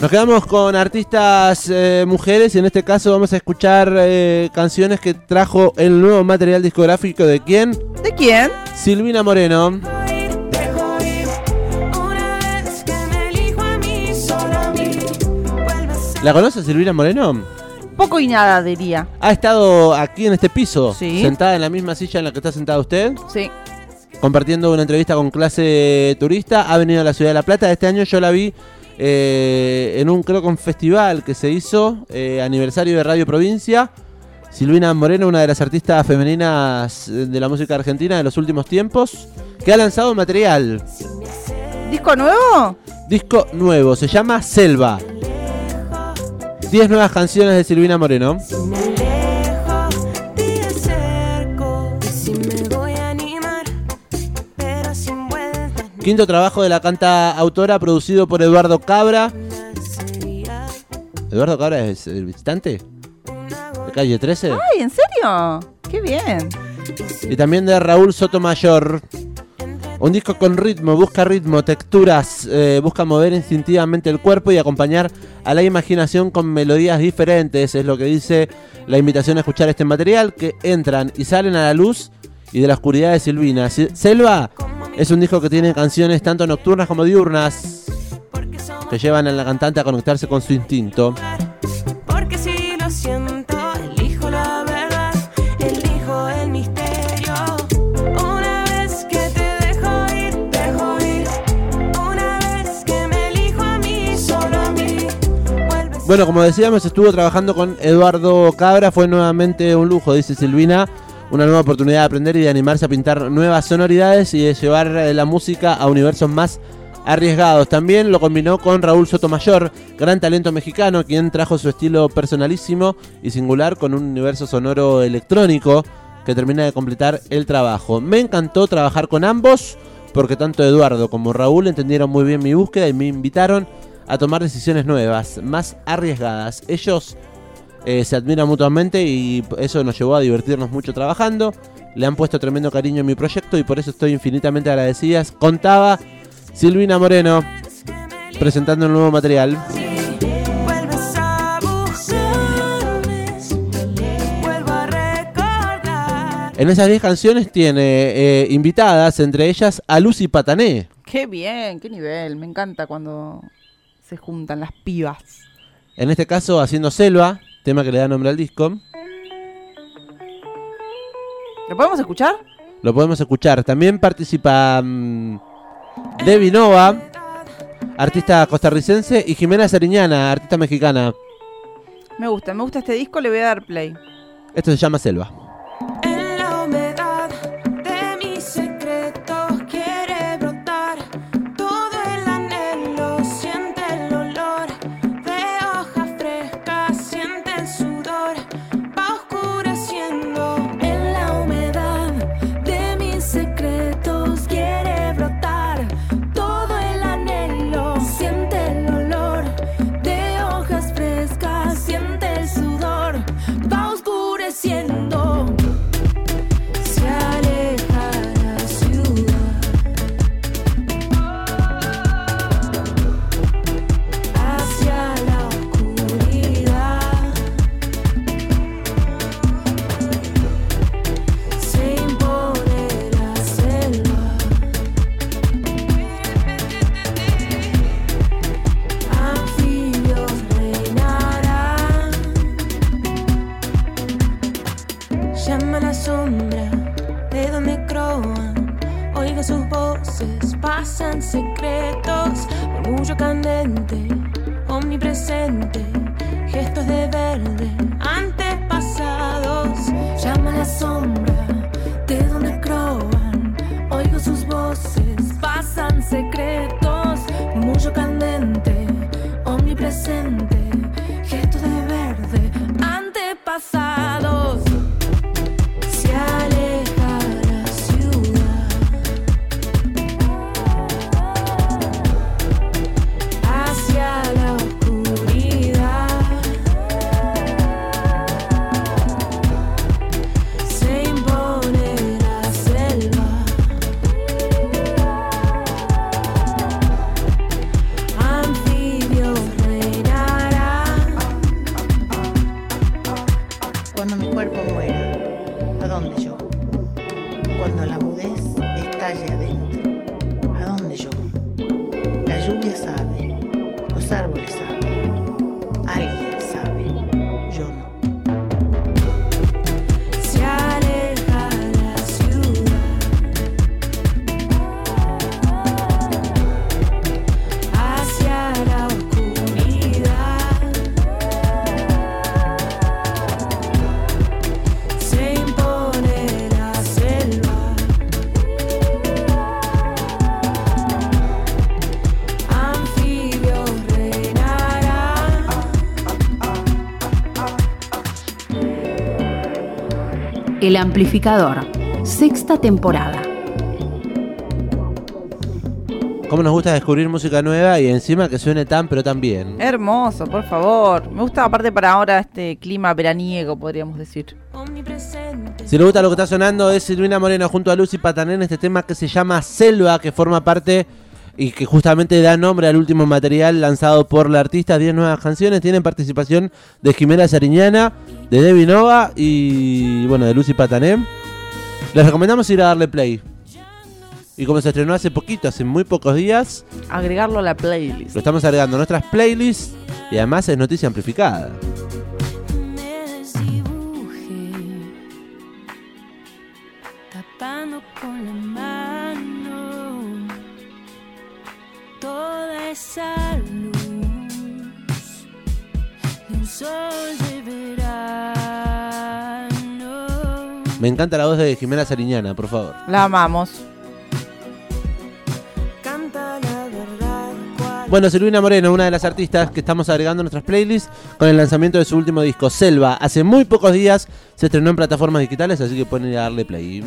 Nos quedamos con artistas eh, mujeres y en este caso vamos a escuchar eh, canciones que trajo el nuevo material discográfico de quién? ¿De quién? Silvina Moreno. ¿La conoces Silvina Moreno? Poco y nada, diría. ¿Ha estado aquí en este piso? Sí. ¿Sentada en la misma silla en la que está sentada usted? Sí. Compartiendo una entrevista con clase turista. Ha venido a la ciudad de La Plata. Este año yo la vi eh, en un, creo que un festival que se hizo, eh, aniversario de Radio Provincia. Silvina Moreno, una de las artistas femeninas de la música argentina de los últimos tiempos, que ha lanzado material. ¿Disco nuevo? Disco nuevo, se llama Selva. 10 nuevas canciones de Silvina Moreno. Quinto trabajo de la canta autora producido por Eduardo Cabra. ¿Eduardo Cabra es el visitante? ¿De calle 13? ¡Ay, en serio! ¡Qué bien! Y también de Raúl Sotomayor. Un disco con ritmo, busca ritmo, texturas, eh, busca mover instintivamente el cuerpo y acompañar a la imaginación con melodías diferentes. Es lo que dice la invitación a escuchar este material, que entran y salen a la luz y de la oscuridad de Silvina. Selva es un disco que tiene canciones tanto nocturnas como diurnas que llevan a la cantante a conectarse con su instinto. Porque si lo siento, elijo la verdad, elijo el misterio. Una vez que te dejo ir, dejo ir. Una vez que me elijo a mí, solo a mí. Vuelves Bueno, como decíamos, estuvo trabajando con Eduardo Cabra, fue nuevamente un lujo, dice Silvina, una nueva oportunidad de aprender y de animarse a pintar nuevas sonoridades y de llevar eh, la música a universos más arriesgados. También lo combinó con Raúl Sotomayor, gran talento mexicano, quien trajo su estilo personalísimo y singular con un universo sonoro electrónico que termina de completar el trabajo. Me encantó trabajar con ambos porque tanto Eduardo como Raúl entendieron muy bien mi búsqueda y me invitaron a tomar decisiones nuevas, más arriesgadas. Ellos eh, se admiran mutuamente y eso nos llevó a divertirnos mucho trabajando. Le han puesto tremendo cariño en mi proyecto y por eso estoy infinitamente agradecida. Contaba Silvina Moreno presentando el nuevo material. a a. En esas 10 canciones tiene eh, invitadas, entre ellas a Lucy Patané. ¡Qué bien! ¡Qué nivel! Me encanta cuando se juntan las pibas. En este caso haciendo Selva, tema que le da nombre al disco. ¿Lo podemos escuchar? Lo podemos escuchar. También participa mm, Debbie Nova, artista costarricense, y Jimena Sariñana, artista mexicana. Me gusta, me gusta este disco, le voy a dar play. Esto se llama Selva. Murmullo candente, omnipresente. Gestos de verde, antepasados. Llama la sombra de donde croan. Oigo sus voces, pasan secretos. cuando la mudez estalle adentro. ¿A dónde yo? La lluvia sabe, los árboles saben. El Amplificador, sexta temporada. Cómo nos gusta descubrir música nueva y encima que suene tan pero tan bien. Hermoso, por favor. Me gusta aparte para ahora este clima veraniego, podríamos decir. Omnipresente. Si le gusta lo que está sonando es Silvina Moreno junto a Lucy Patané en este tema que se llama Selva, que forma parte y que justamente da nombre al último material lanzado por la artista. 10 nuevas canciones, tienen participación de Jimena Sariñana, de Debbie Nova y bueno, de Lucy Patané. Les recomendamos ir a darle play. Y como se estrenó hace poquito, hace muy pocos días, Agregarlo a la playlist. lo estamos agregando a nuestras playlists y además es noticia amplificada. Me desdibujé, tapando con la mano toda esa Me encanta la voz de Jimena Sariñana, por favor. La amamos. Canta la verdad, cual Bueno, Silvina Moreno, una de las artistas que estamos agregando a nuestras playlists con el lanzamiento de su último disco, Selva. Hace muy pocos días se estrenó en plataformas digitales, así que pueden ir a darle play.